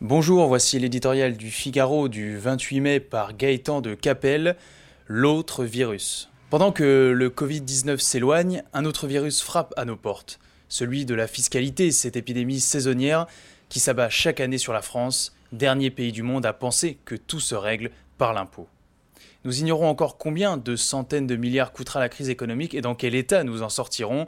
Bonjour, voici l'éditorial du Figaro du 28 mai par Gaëtan de Capelle, l'autre virus. Pendant que le Covid-19 s'éloigne, un autre virus frappe à nos portes, celui de la fiscalité, cette épidémie saisonnière qui s'abat chaque année sur la France, dernier pays du monde à penser que tout se règle par l'impôt. Nous ignorons encore combien de centaines de milliards coûtera la crise économique et dans quel état nous en sortirons,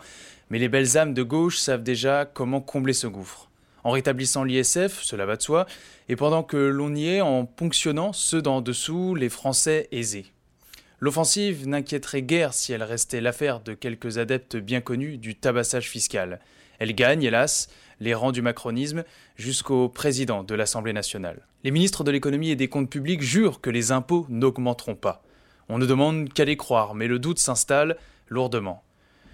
mais les belles âmes de gauche savent déjà comment combler ce gouffre. En rétablissant l'ISF, cela va de soi, et pendant que l'on y est en ponctionnant ceux d'en dessous, les Français aisés. L'offensive n'inquiéterait guère si elle restait l'affaire de quelques adeptes bien connus du tabassage fiscal. Elle gagne, hélas, les rangs du macronisme jusqu'au président de l'Assemblée nationale. Les ministres de l'économie et des comptes publics jurent que les impôts n'augmenteront pas. On ne demande qu'à les croire, mais le doute s'installe lourdement.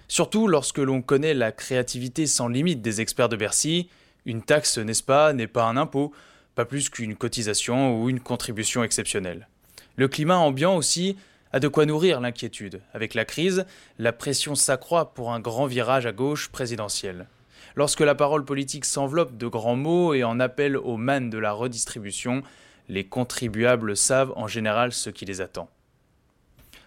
Surtout lorsque l'on connaît la créativité sans limite des experts de Bercy, une taxe, n'est-ce pas, n'est pas un impôt, pas plus qu'une cotisation ou une contribution exceptionnelle. Le climat ambiant aussi a de quoi nourrir l'inquiétude. Avec la crise, la pression s'accroît pour un grand virage à gauche présidentiel. Lorsque la parole politique s'enveloppe de grands mots et en appelle aux mannes de la redistribution, les contribuables savent en général ce qui les attend.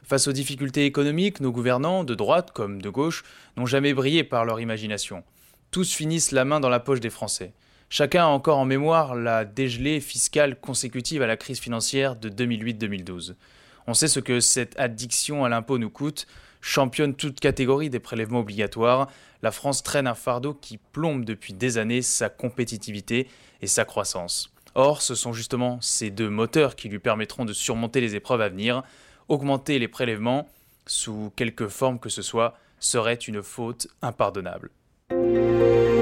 Face aux difficultés économiques, nos gouvernants, de droite comme de gauche, n'ont jamais brillé par leur imagination. Tous finissent la main dans la poche des Français. Chacun a encore en mémoire la dégelée fiscale consécutive à la crise financière de 2008-2012. On sait ce que cette addiction à l'impôt nous coûte. Championne toute catégorie des prélèvements obligatoires, la France traîne un fardeau qui plombe depuis des années sa compétitivité et sa croissance. Or, ce sont justement ces deux moteurs qui lui permettront de surmonter les épreuves à venir. Augmenter les prélèvements, sous quelque forme que ce soit, serait une faute impardonnable. Música